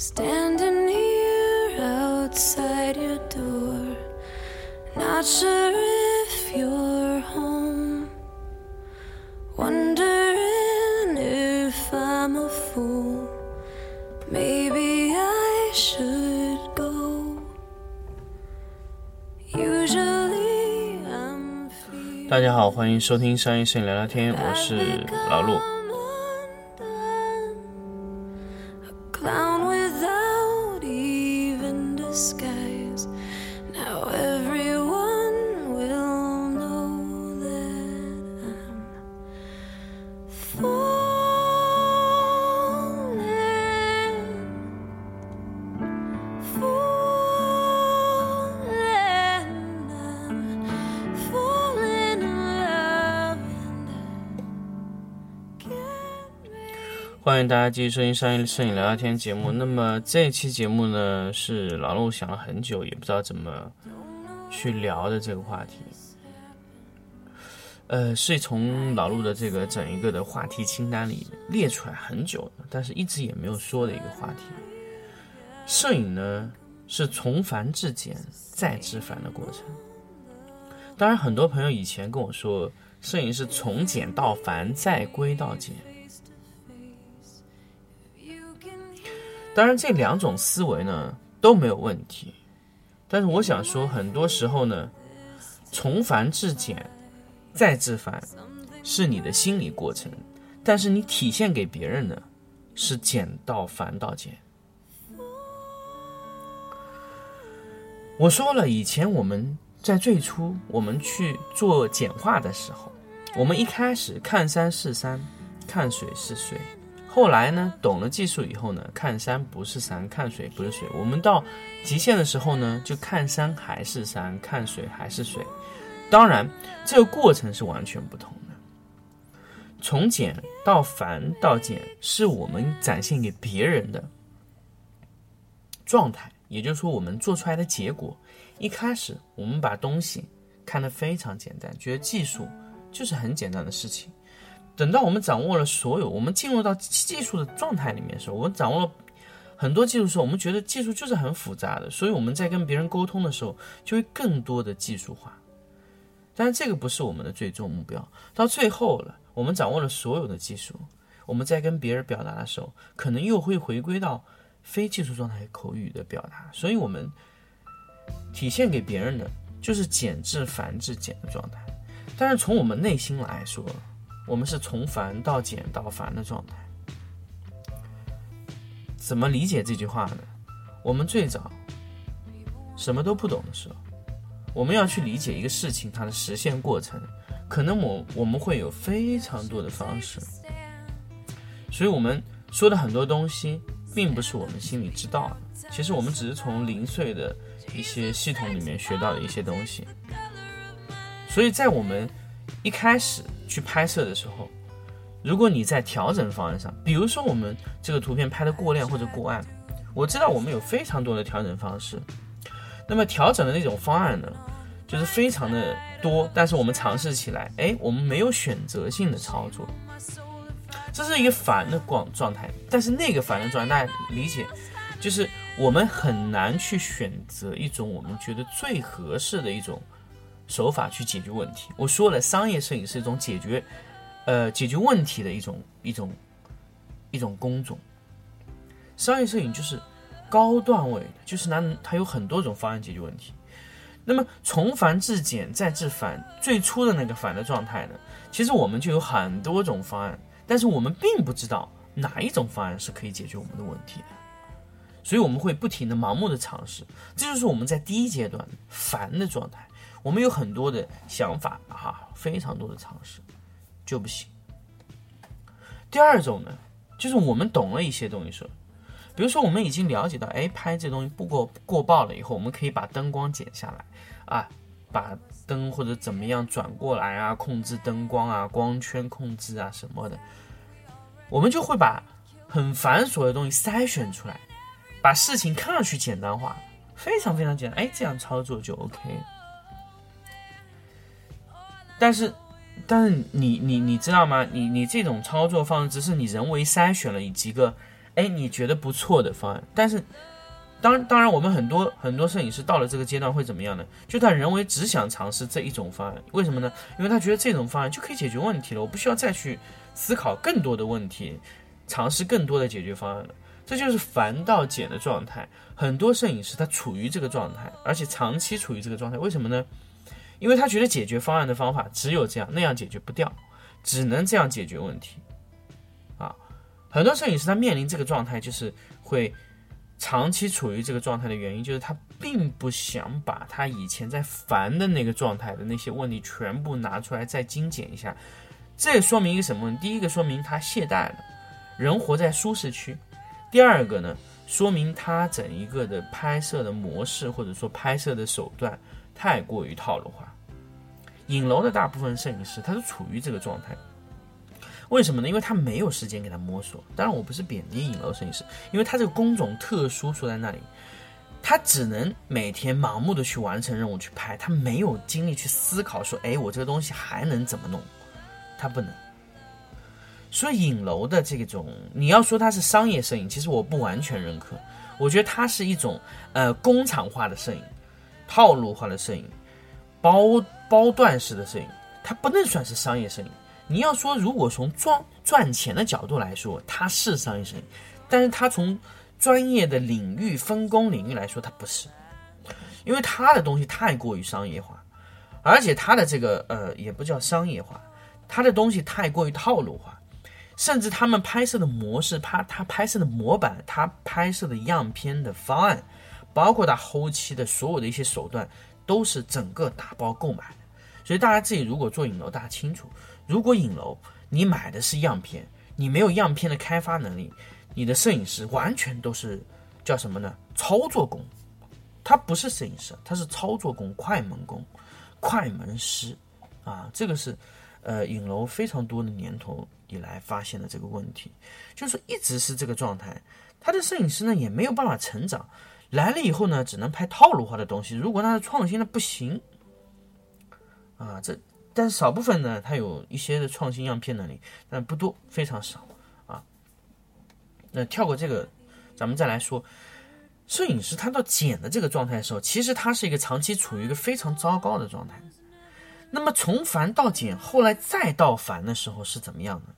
Standing here outside your door, not sure if you're home. Wondering if I'm a fool. Maybe I should go. Usually I'm feeling 大家好，欢迎收听商业摄影聊聊天，我是老陆。欢迎大家继续收听商业摄影聊聊天节目。那么这一期节目呢，是老陆想了很久，也不知道怎么去聊的这个话题。呃，是从老陆的这个整一个的话题清单里列出来很久的，但是一直也没有说的一个话题。摄影呢，是从繁至简再至繁的过程。当然，很多朋友以前跟我说，摄影是从简到繁再归到简。当然，这两种思维呢都没有问题，但是我想说，很多时候呢，从繁至简，再至繁，是你的心理过程，但是你体现给别人的，是简到繁到简。我说了，以前我们在最初我们去做简化的时候，我们一开始看山是山，看水是水。后来呢，懂了技术以后呢，看山不是山，看水不是水。我们到极限的时候呢，就看山还是山，看水还是水。当然，这个过程是完全不同的。从简到繁到简，是我们展现给别人的状态，也就是说，我们做出来的结果。一开始，我们把东西看得非常简单，觉得技术就是很简单的事情。等到我们掌握了所有，我们进入到技术的状态里面的时候，我们掌握了很多技术的时候，我们觉得技术就是很复杂的，所以我们在跟别人沟通的时候，就会更多的技术化。但是这个不是我们的最终目标。到最后了，我们掌握了所有的技术，我们在跟别人表达的时候，可能又会回归到非技术状态口语的表达。所以我们体现给别人的就是简至繁至简的状态。但是从我们内心来说，我们是从繁到简到繁的状态。怎么理解这句话呢？我们最早什么都不懂的时候，我们要去理解一个事情它的实现过程，可能我我们会有非常多的方式，所以我们说的很多东西，并不是我们心里知道的，其实我们只是从零碎的一些系统里面学到的一些东西。所以在我们一开始去拍摄的时候，如果你在调整方案上，比如说我们这个图片拍的过亮或者过暗，我知道我们有非常多的调整方式。那么调整的那种方案呢，就是非常的多，但是我们尝试起来，哎，我们没有选择性的操作，这是一个烦的状状态。但是那个烦的状态，大家理解，就是我们很难去选择一种我们觉得最合适的一种手法去解决问题。我说了，商业摄影是一种解决，呃，解决问题的一种一种一种工种。商业摄影就是高段位的，就是拿它有很多种方案解决问题。那么从繁至简再至繁，最初的那个繁的状态呢，其实我们就有很多种方案，但是我们并不知道哪一种方案是可以解决我们的问题的，所以我们会不停的盲目的尝试，这就是我们在第一阶段繁的状态。我们有很多的想法啊，非常多的尝试，就不行。第二种呢，就是我们懂了一些东西说，比如说我们已经了解到，哎，拍这东西不过过曝了以后，我们可以把灯光减下来，啊，把灯或者怎么样转过来啊，控制灯光啊，光圈控制啊什么的，我们就会把很繁琐的东西筛选出来，把事情看上去简单化，非常非常简单，哎，这样操作就 OK。但是，但是你你你知道吗？你你这种操作方式只是你人为筛选了几个哎你觉得不错的方案，但是当当然我们很多很多摄影师到了这个阶段会怎么样呢？就他人为只想尝试这一种方案，为什么呢？因为他觉得这种方案就可以解决问题了，我不需要再去思考更多的问题，尝试更多的解决方案了。这就是烦到简的状态。很多摄影师他处于这个状态，而且长期处于这个状态，为什么呢？因为他觉得解决方案的方法只有这样，那样解决不掉，只能这样解决问题。啊，很多摄影师他面临这个状态，就是会长期处于这个状态的原因，就是他并不想把他以前在烦的那个状态的那些问题全部拿出来再精简一下。这说明一个什么问题？第一个说明他懈怠了，人活在舒适区。第二个呢，说明他整一个的拍摄的模式或者说拍摄的手段太过于套路化。影楼的大部分摄影师他是处于这个状态，为什么呢？因为他没有时间给他摸索。当然，我不是贬低影楼摄影师，因为他这个工种特殊，说在那里，他只能每天盲目的去完成任务去拍，他没有精力去思考说，哎，我这个东西还能怎么弄？他不能。所以影楼的这种，你要说它是商业摄影，其实我不完全认可。我觉得它是一种呃工厂化的摄影，套路化的摄影，包包段式的摄影，它不能算是商业摄影。你要说如果从赚赚钱的角度来说，它是商业摄影，但是它从专业的领域分工领域来说，它不是，因为它的东西太过于商业化，而且它的这个呃也不叫商业化，它的东西太过于套路化。甚至他们拍摄的模式，拍他拍摄的模板，他拍摄的样片的方案，包括他后期的所有的一些手段，都是整个打包购买。所以大家自己如果做影楼，大家清楚，如果影楼你买的是样片，你没有样片的开发能力，你的摄影师完全都是叫什么呢？操作工，他不是摄影师，他是操作工、快门工、快门师啊，这个是。呃，影楼非常多的年头以来发现了这个问题，就是一直是这个状态。他的摄影师呢也没有办法成长，来了以后呢只能拍套路化的东西。如果他的创新的不行，啊，这但是少部分呢他有一些的创新样片能力，但不多，非常少啊。那跳过这个，咱们再来说，摄影师他到剪的这个状态的时候，其实他是一个长期处于一个非常糟糕的状态。那么从繁到简，后来再到繁的时候是怎么样的？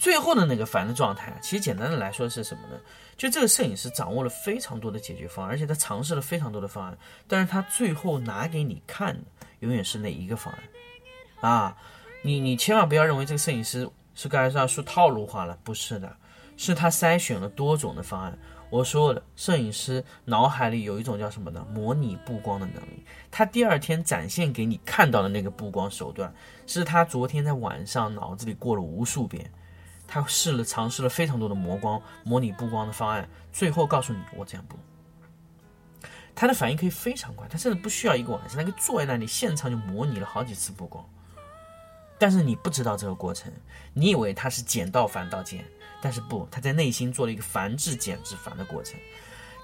最后的那个烦的状态，其实简单的来说是什么呢？就这个摄影师掌握了非常多的解决方案，而且他尝试了非常多的方案，但是他最后拿给你看的永远是那一个方案啊！你你千万不要认为这个摄影师是刚才要说套路化了，不是的，是他筛选了多种的方案。我说的，摄影师脑海里有一种叫什么呢？模拟布光的能力。他第二天展现给你看到的那个布光手段，是他昨天在晚上脑子里过了无数遍。他试了尝试了非常多的磨光、模拟布光的方案，最后告诉你我这样布。他的反应可以非常快，他甚至不需要一个晚上，他可以坐在那里现场就模拟了好几次布光。但是你不知道这个过程，你以为他是剪到繁到简。但是不，他在内心做了一个繁至简至繁的过程，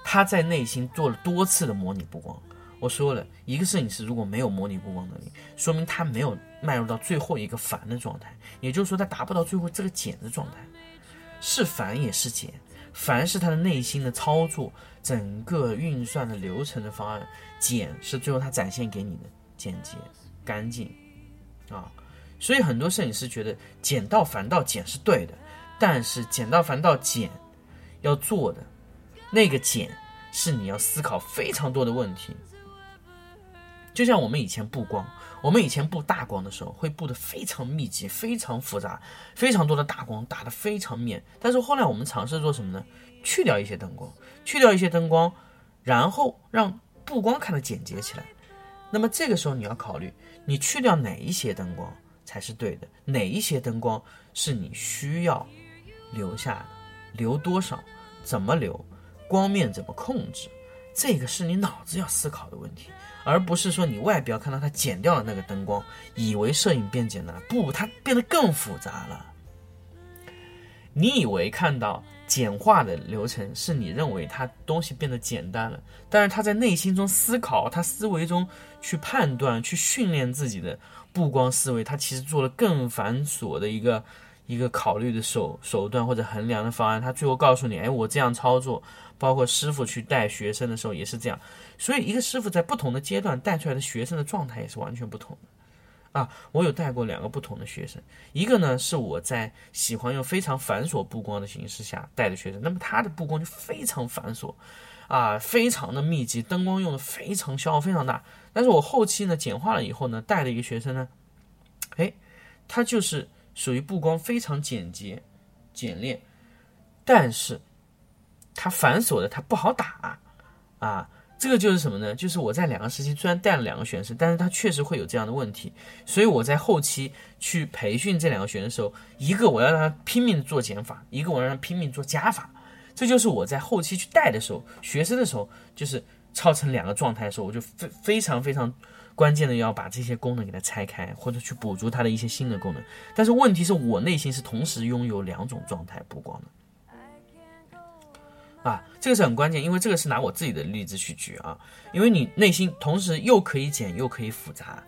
他在内心做了多次的模拟布光。我说了一个摄影师如果没有模拟布光能力，说明他没有迈入到最后一个繁的状态，也就是说他达不到最后这个简的状态。是繁也是简，繁是他的内心的操作，整个运算的流程的方案；简是最后他展现给你的简洁、干净啊。所以很多摄影师觉得简到繁到简是对的。但是简到繁到简，要做的那个简，是你要思考非常多的问题。就像我们以前布光，我们以前布大光的时候，会布的非常密集、非常复杂、非常多的大光打得非常面。但是后来我们尝试做什么呢？去掉一些灯光，去掉一些灯光，然后让布光看得简洁起来。那么这个时候你要考虑，你去掉哪一些灯光才是对的？哪一些灯光是你需要？留下的，留多少，怎么留，光面怎么控制，这个是你脑子要思考的问题，而不是说你外表看到它剪掉了那个灯光，以为摄影变简单了，不，它变得更复杂了。你以为看到简化的流程是你认为它东西变得简单了，但是他在内心中思考，他思维中去判断、去训练自己的布光思维，他其实做了更繁琐的一个。一个考虑的手手段或者衡量的方案，他最后告诉你，哎，我这样操作，包括师傅去带学生的时候也是这样，所以一个师傅在不同的阶段带出来的学生的状态也是完全不同的。啊，我有带过两个不同的学生，一个呢是我在喜欢用非常繁琐布光的形式下带的学生，那么他的布光就非常繁琐，啊，非常的密集，灯光用的非常消耗非常大。但是我后期呢简化了以后呢，带的一个学生呢，哎，他就是属于布光非常简洁、简练，但是他繁琐的他不好打，啊。这个就是什么呢？就是我在两个时期虽然带了两个学生，但是他确实会有这样的问题，所以我在后期去培训这两个学生的时候，一个我要让他拼命做减法，一个我让他拼命做加法。这就是我在后期去带的时候，学生的时候，就是超成两个状态的时候，我就非非常非常关键的要把这些功能给它拆开，或者去补足它的一些新的功能。但是问题是我内心是同时拥有两种状态补光的。啊，这个是很关键，因为这个是拿我自己的例子去举啊，因为你内心同时又可以简又可以复杂，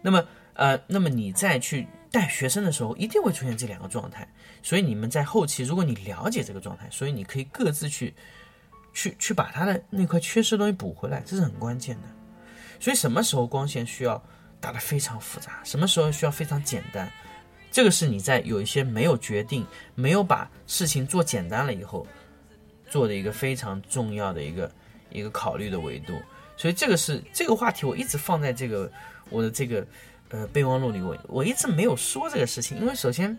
那么呃，那么你再去带学生的时候，一定会出现这两个状态，所以你们在后期，如果你了解这个状态，所以你可以各自去去去把它的那块缺失的东西补回来，这是很关键的。所以什么时候光线需要打得非常复杂，什么时候需要非常简单，这个是你在有一些没有决定、没有把事情做简单了以后。做的一个非常重要的一个一个考虑的维度，所以这个是这个话题，我一直放在这个我的这个呃备忘录里，我我一直没有说这个事情，因为首先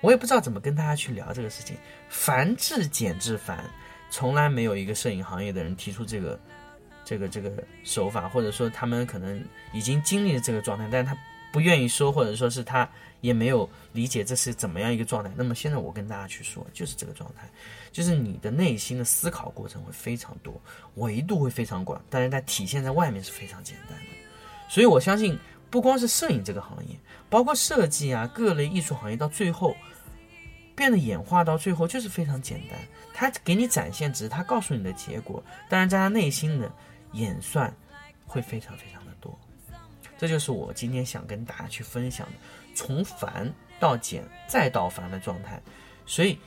我也不知道怎么跟大家去聊这个事情。繁至简至繁，从来没有一个摄影行业的人提出这个这个这个手法，或者说他们可能已经经历了这个状态，但是他不愿意说，或者说是他。也没有理解这是怎么样一个状态。那么现在我跟大家去说，就是这个状态，就是你的内心的思考过程会非常多，维度会非常广，但是它体现在外面是非常简单的。所以我相信，不光是摄影这个行业，包括设计啊，各类艺术行业，到最后变得演化到最后就是非常简单。他给你展现，只是他告诉你的结果，但是在他内心的演算会非常非常的多。这就是我今天想跟大家去分享的。从繁到简再到繁的状态，所以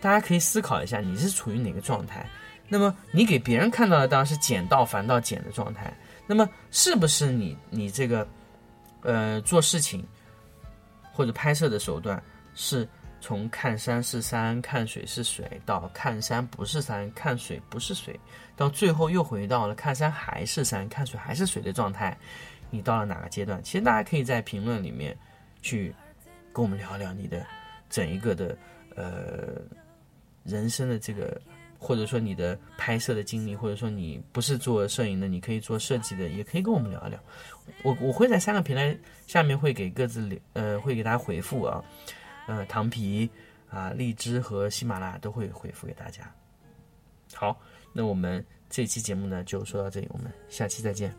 大家可以思考一下，你是处于哪个状态？那么你给别人看到的当然是简到繁到简的状态。那么是不是你你这个呃做事情或者拍摄的手段是从看山是山看水是水到看山不是山看水不是水，到最后又回到了看山还是山看水还是水的状态？你到了哪个阶段？其实大家可以在评论里面。去跟我们聊聊你的整一个的呃人生的这个，或者说你的拍摄的经历，或者说你不是做摄影的，你可以做设计的，也可以跟我们聊一聊。我我会在三个平台下面会给各自留呃会给大家回复啊，呃糖皮啊荔枝和喜马拉雅都会回复给大家。好，那我们这期节目呢就说到这里，我们下期再见。